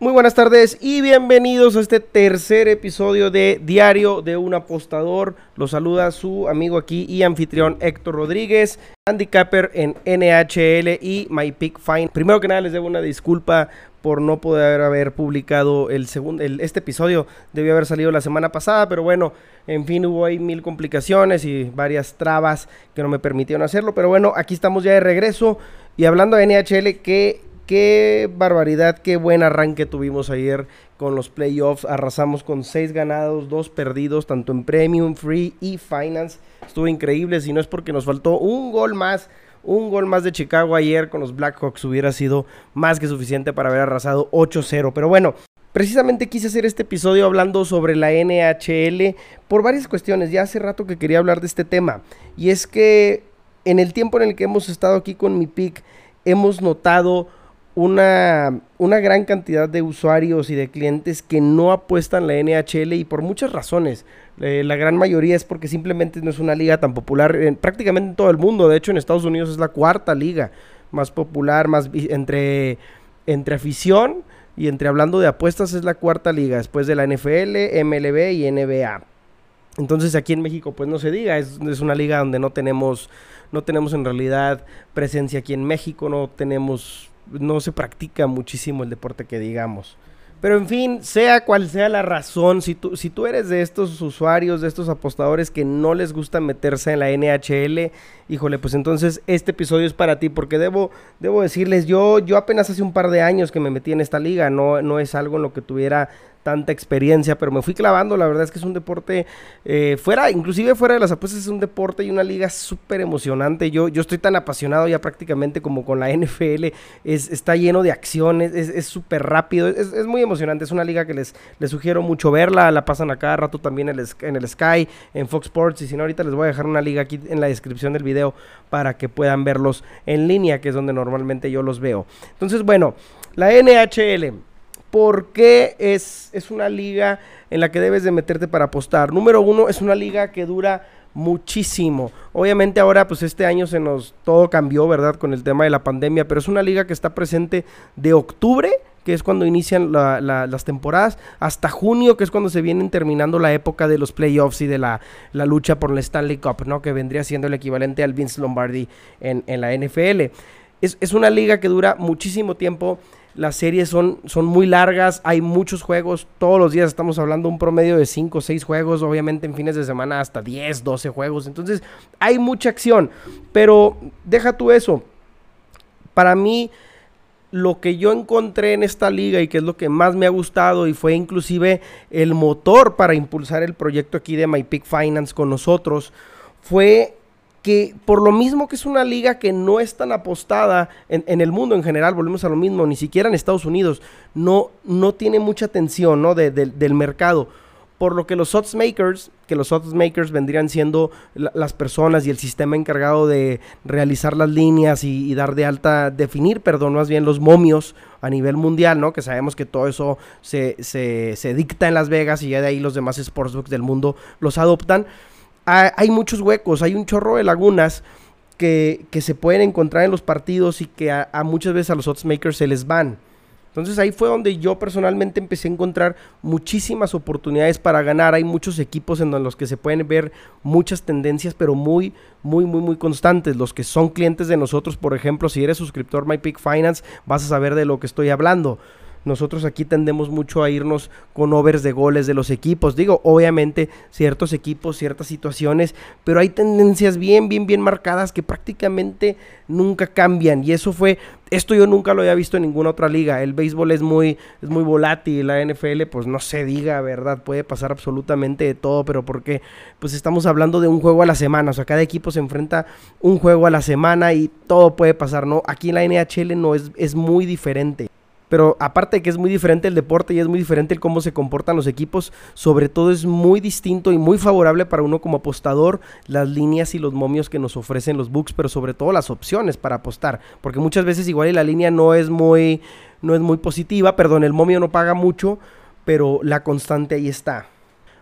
Muy buenas tardes y bienvenidos a este tercer episodio de Diario de un Apostador. Los saluda su amigo aquí y anfitrión Héctor Rodríguez, handicapper en NHL y My Pick Fine. Primero que nada les debo una disculpa por no poder haber publicado el segundo, este episodio debió haber salido la semana pasada, pero bueno, en fin, hubo ahí mil complicaciones y varias trabas que no me permitieron hacerlo, pero bueno, aquí estamos ya de regreso y hablando de NHL, que Qué barbaridad, qué buen arranque tuvimos ayer con los playoffs. Arrasamos con seis ganados, dos perdidos, tanto en Premium, Free y Finance. Estuvo increíble, si no es porque nos faltó un gol más. Un gol más de Chicago ayer con los Blackhawks hubiera sido más que suficiente para haber arrasado 8-0. Pero bueno, Precisamente quise hacer este episodio hablando sobre la NHL por varias cuestiones. Ya hace rato que quería hablar de este tema. Y es que en el tiempo en el que hemos estado aquí con mi pick, hemos notado una, una gran cantidad de usuarios y de clientes que no apuestan la NHL y por muchas razones. Eh, la gran mayoría es porque simplemente no es una liga tan popular en, prácticamente en todo el mundo. De hecho, en Estados Unidos es la cuarta liga más popular, más entre, entre afición y entre hablando de apuestas es la cuarta liga, después de la NFL, MLB y NBA. Entonces aquí en México pues no se diga, es, es, una liga donde no tenemos, no tenemos en realidad presencia aquí en México, no tenemos no se practica muchísimo el deporte que digamos. Pero en fin, sea cual sea la razón, si tú, si tú eres de estos usuarios, de estos apostadores que no les gusta meterse en la NHL, híjole, pues entonces este episodio es para ti, porque debo, debo decirles, yo, yo apenas hace un par de años que me metí en esta liga, no, no es algo en lo que tuviera tanta experiencia, pero me fui clavando, la verdad es que es un deporte eh, fuera, inclusive fuera de las apuestas es un deporte y una liga súper emocionante, yo, yo estoy tan apasionado ya prácticamente como con la NFL, es, está lleno de acciones, es súper rápido, es, es, muy emocionante, es una liga que les, les sugiero mucho verla, la pasan a cada rato también en el, en el Sky, en Fox Sports, y si no ahorita les voy a dejar una liga aquí en la descripción del video para que puedan verlos en línea, que es donde normalmente yo los veo. Entonces, bueno, la NHL ¿Por qué es, es una liga en la que debes de meterte para apostar? Número uno, es una liga que dura muchísimo. Obviamente ahora pues este año se nos todo cambió, ¿verdad? Con el tema de la pandemia, pero es una liga que está presente de octubre, que es cuando inician las temporadas, hasta junio, que es cuando se vienen terminando la época de los playoffs y de la, lucha por el Stanley Cup, ¿no? Que vendría siendo el equivalente al Vince Lombardi en, en la NFL. Es, es, una liga que dura muchísimo tiempo las series son, son muy largas, hay muchos juegos, todos los días estamos hablando un promedio de 5 o 6 juegos, obviamente en fines de semana hasta 10, 12 juegos, entonces hay mucha acción, pero deja tú eso, para mí lo que yo encontré en esta liga y que es lo que más me ha gustado y fue inclusive el motor para impulsar el proyecto aquí de My Pick Finance con nosotros fue que por lo mismo que es una liga que no es tan apostada en, el mundo en general, volvemos a lo mismo, ni siquiera en Estados Unidos, no, no tiene mucha atención ¿no? del mercado. Por lo que los odds makers, que los odds makers vendrían siendo las personas y el sistema encargado de realizar las líneas y, dar de alta, definir, perdón, más bien los momios a nivel mundial, ¿no? Que sabemos que todo eso se, se, se dicta en Las Vegas y ya de ahí los demás sportsbooks del mundo los adoptan hay muchos huecos, hay un chorro de lagunas que, se pueden encontrar en los partidos y que a, muchas veces a los odds makers se les van. Entonces ahí fue donde yo personalmente empecé a encontrar muchísimas oportunidades para ganar. Hay muchos equipos en los que se pueden ver muchas tendencias, pero muy, muy, muy, muy constantes. Los que son clientes de nosotros, por ejemplo, si eres suscriptor MyPick Finance, vas a saber de lo que estoy hablando. Nosotros aquí tendemos mucho a irnos con overs de goles de los equipos. Digo, obviamente ciertos equipos, ciertas situaciones, pero hay tendencias bien, bien, bien marcadas que prácticamente nunca cambian. Y eso fue, esto yo nunca lo había visto en ninguna otra liga. El béisbol es muy, es muy volátil, la NFL pues no se diga, ¿verdad? Puede pasar absolutamente de todo, pero porque pues estamos hablando de un juego a la semana. O sea, cada equipo se enfrenta un juego a la semana y todo puede pasar, ¿no? Aquí en la NHL no, es, es muy diferente. Pero aparte de que es muy diferente el deporte y es muy diferente el cómo se comportan los equipos, sobre todo es muy distinto y muy favorable para uno como apostador las líneas y los momios que nos ofrecen los books, pero sobre todo las opciones para apostar, porque muchas veces igual la línea no es muy no es muy positiva, perdón, el momio no paga mucho, pero la constante ahí está.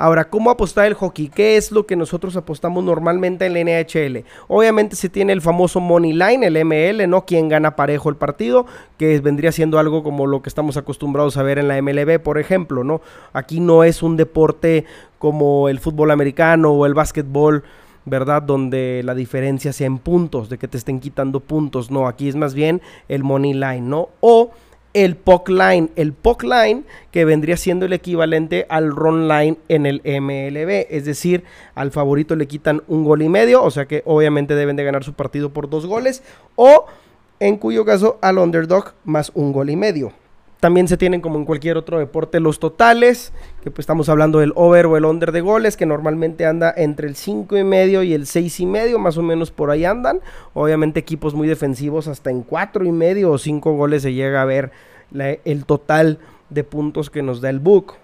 Ahora, ¿cómo apostar el hockey? ¿Qué es lo que nosotros apostamos normalmente en la NHL? Obviamente se tiene el famoso money line, el ML, ¿no? Quien gana parejo el partido, que vendría siendo algo como lo que estamos acostumbrados a ver en la MLB, por ejemplo, ¿no? Aquí no es un deporte como el fútbol americano o el básquetbol ¿verdad? Donde la diferencia sea en puntos, de que te estén quitando puntos. No, aquí es más bien el money line, ¿no? O el puck line. El puck line que vendría siendo el equivalente al run line en el MLB. Es decir, al favorito le quitan un gol y medio, o sea que obviamente deben de ganar su partido por dos goles. O en cuyo caso al underdog más un gol y medio. También se tienen como en cualquier otro deporte los totales, que pues estamos hablando del over o el under de goles, que normalmente anda entre el 5 y medio y el 6 y medio, más o menos por ahí andan. Obviamente equipos muy defensivos hasta en 4 y medio o 5 goles se llega a ver el total de puntos que nos da el book.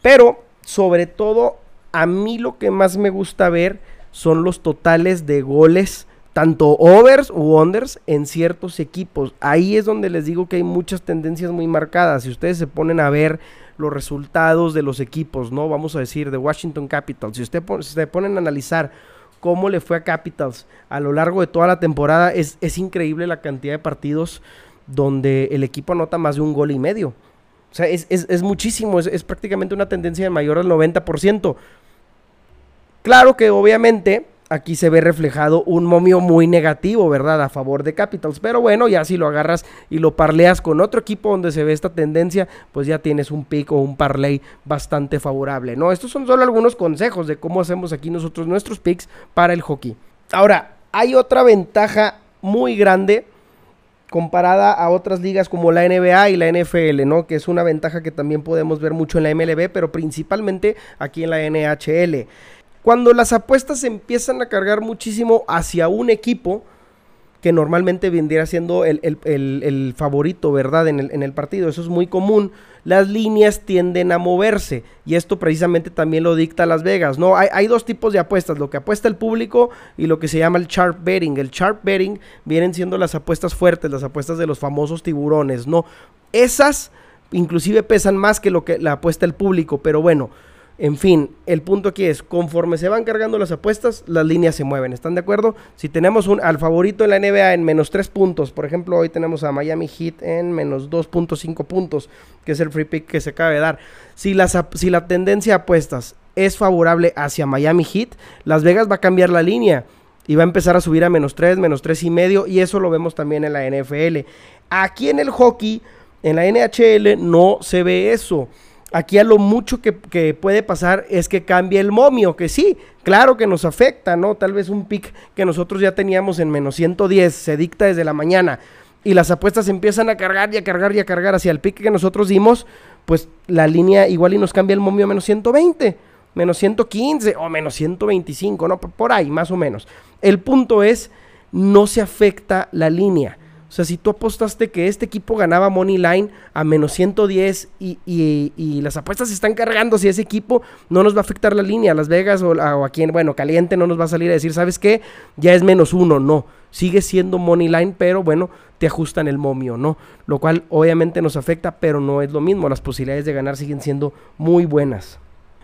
Pero sobre todo a mí lo que más me gusta ver son los totales de goles tanto overs u unders en ciertos equipos. Ahí es donde les digo que hay muchas tendencias muy marcadas. Si ustedes se ponen a ver los resultados de los equipos, ¿no? Vamos a decir, de Washington Capitals. Si usted se ponen a analizar cómo le fue a Capitals a lo largo de toda la temporada, es, es increíble la cantidad de partidos donde el equipo anota más de un gol y medio. O sea, es, es muchísimo, es, prácticamente una tendencia de mayor al 90%. Claro que obviamente aquí se ve reflejado un momio muy negativo, ¿verdad? A favor de Capitals. Pero bueno, ya si lo agarras y lo parleas con otro equipo donde se ve esta tendencia, pues ya tienes un pick o un parlay bastante favorable, ¿no? Estos son solo algunos consejos de cómo hacemos aquí nosotros nuestros picks para el hockey. Ahora, hay otra ventaja muy grande comparada a otras ligas como la NBA y la NFL, ¿no? Que es una ventaja que también podemos ver mucho en la MLB, pero principalmente aquí en la NHL. Cuando las apuestas empiezan a cargar muchísimo hacia un equipo, que normalmente vendría siendo el, favorito, ¿verdad? En el, en el, partido. Eso es muy común. Las líneas tienden a moverse y esto precisamente también lo dicta Las Vegas, ¿no? Hay, hay, dos tipos de apuestas, lo que apuesta el público y lo que se llama el sharp betting. El sharp betting vienen siendo las apuestas fuertes, las apuestas de los famosos tiburones, ¿no? Esas inclusive pesan más que lo que la apuesta el público, pero bueno, en fin, el punto aquí es, conforme se van cargando las apuestas, las líneas se mueven, ¿están de acuerdo? Si tenemos un, al favorito en la NBA en menos 3 puntos, por ejemplo, hoy tenemos a Miami Heat en menos 2.5 puntos, que es el free pick que se acaba de dar. Si, la tendencia de apuestas es favorable hacia Miami Heat, Las Vegas va a cambiar la línea y va a empezar a subir a menos 3, menos 3 y medio, y eso lo vemos también en la NFL. Aquí en el hockey, en la NHL, no se ve eso. Aquí a lo mucho que, puede pasar es que cambie el momio, que sí, claro que nos afecta, ¿no? Tal vez un pick que nosotros ya teníamos en menos 110 se dicta desde la mañana y las apuestas empiezan a cargar y a cargar y a cargar hacia el pick que nosotros dimos, pues la línea igual y nos cambia el momio a menos 120, menos 115 o menos 125, ¿no? Por ahí, más o menos. El punto es, no se afecta la línea. O sea, si tú apostaste que este equipo ganaba Money Line a menos 110 y, y, las apuestas se están cargando si ese equipo no nos va a afectar la línea, Las Vegas o, o aquí en, bueno, caliente no nos va a salir a decir, ¿sabes qué? Ya es menos uno, no. Sigue siendo Money Line, pero bueno, te ajustan el momio, ¿no? Lo cual obviamente nos afecta, pero no es lo mismo. Las posibilidades de ganar siguen siendo muy buenas.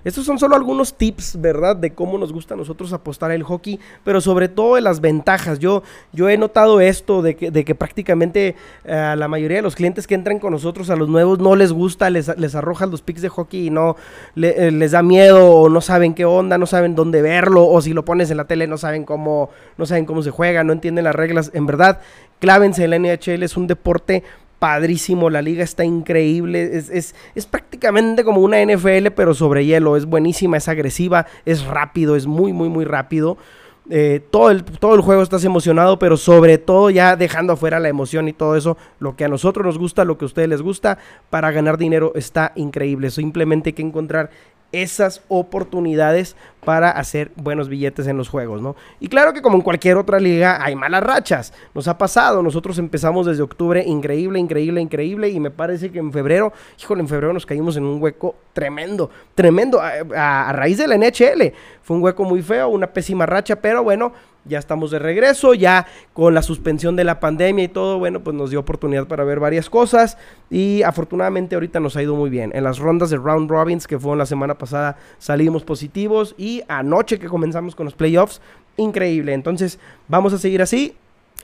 Estos son solo algunos tips, ¿verdad? De cómo nos gusta a nosotros apostar el hockey, pero sobre todo de las ventajas. Yo, yo he notado esto de que, de que prácticamente eh, a la mayoría de los clientes que entran con nosotros, a los nuevos, no les gusta, les, les arrojan los picks de hockey y no eh, les da miedo o no saben qué onda, no saben dónde verlo o si lo pones en la tele no saben cómo, no saben cómo se juega, no entienden las reglas. En verdad, clávense en la NHL, es un deporte padrísimo, la liga está increíble, es, es, prácticamente como una NFL pero sobre hielo, es buenísima, es agresiva, es rápido, es muy, muy, muy rápido. Eh, todo, el, todo el juego estás emocionado, pero sobre todo ya dejando afuera la emoción y todo eso, lo que a nosotros nos gusta, lo que a ustedes les gusta, para ganar dinero está increíble. Simplemente hay que encontrar esas oportunidades para hacer buenos billetes en los juegos, ¿no? Y claro que como en cualquier otra liga hay malas rachas. Nos ha pasado, nosotros empezamos desde octubre increíble, increíble, increíble y me parece que en febrero, híjole, en febrero nos caímos en un hueco tremendo, tremendo, a, raíz de la NHL. Fue un hueco muy feo, una pésima racha, pero bueno, ya estamos de regreso, ya con la suspensión de la pandemia y todo, bueno, pues nos dio oportunidad para ver varias cosas y afortunadamente ahorita nos ha ido muy bien. En las rondas de round robins que fueron la semana pasada salimos positivos y anoche que comenzamos con los playoffs, increíble. Entonces, vamos a seguir así.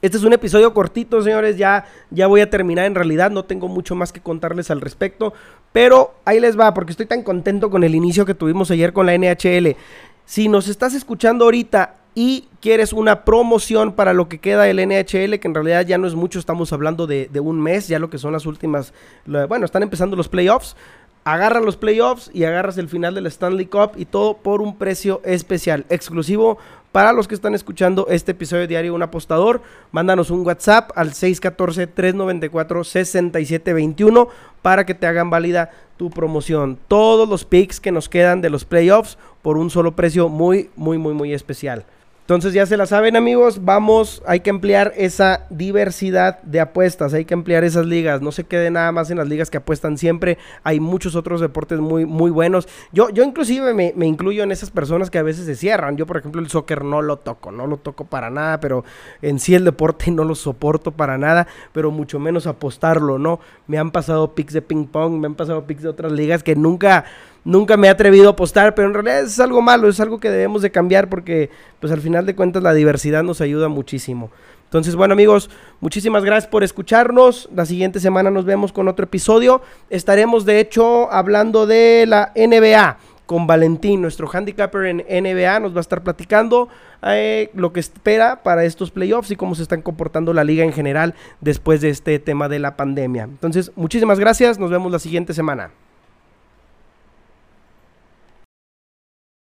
Este es un episodio cortito, señores. Ya, ya voy a terminar. En realidad no tengo mucho más que contarles al respecto. Pero ahí les va, porque estoy tan contento con el inicio que tuvimos ayer con la NHL. Si nos estás escuchando ahorita y quieres una promoción para lo que queda del NHL, que en realidad ya no es mucho, estamos hablando de, un mes, ya lo que son las últimas, bueno, están empezando los playoffs, agarra los playoffs y agarras el final del Stanley Cup y todo por un precio especial, exclusivo para los que están escuchando este episodio diario Un Apostador. Mándanos un WhatsApp al 614-394-6721 para que te hagan válida tu promoción. Todos los picks que nos quedan de los playoffs por un solo precio muy, muy, muy, muy especial. Entonces ya se la saben amigos, vamos, hay que ampliar esa diversidad de apuestas, hay que ampliar esas ligas, no se quede nada más en las ligas que apuestan siempre, hay muchos otros deportes muy, muy buenos. Yo, yo inclusive me, me, incluyo en esas personas que a veces se cierran, yo por ejemplo el soccer no lo toco, no lo toco para nada, pero en sí el deporte no lo soporto para nada, pero mucho menos apostarlo, ¿no? Me han pasado picks de ping pong, me han pasado picks de otras ligas que nunca nunca me he atrevido a apostar, pero en realidad es algo malo, es algo que debemos de cambiar porque pues al final de cuentas la diversidad nos ayuda muchísimo. Entonces, bueno amigos, muchísimas gracias por escucharnos. La siguiente semana nos vemos con otro episodio. Estaremos de hecho hablando de la NBA con Valentín, nuestro handicapper en NBA, nos va a estar platicando eh, lo que espera para estos playoffs y cómo se están comportando la liga en general después de este tema de la pandemia. Entonces, muchísimas gracias, nos vemos la siguiente semana.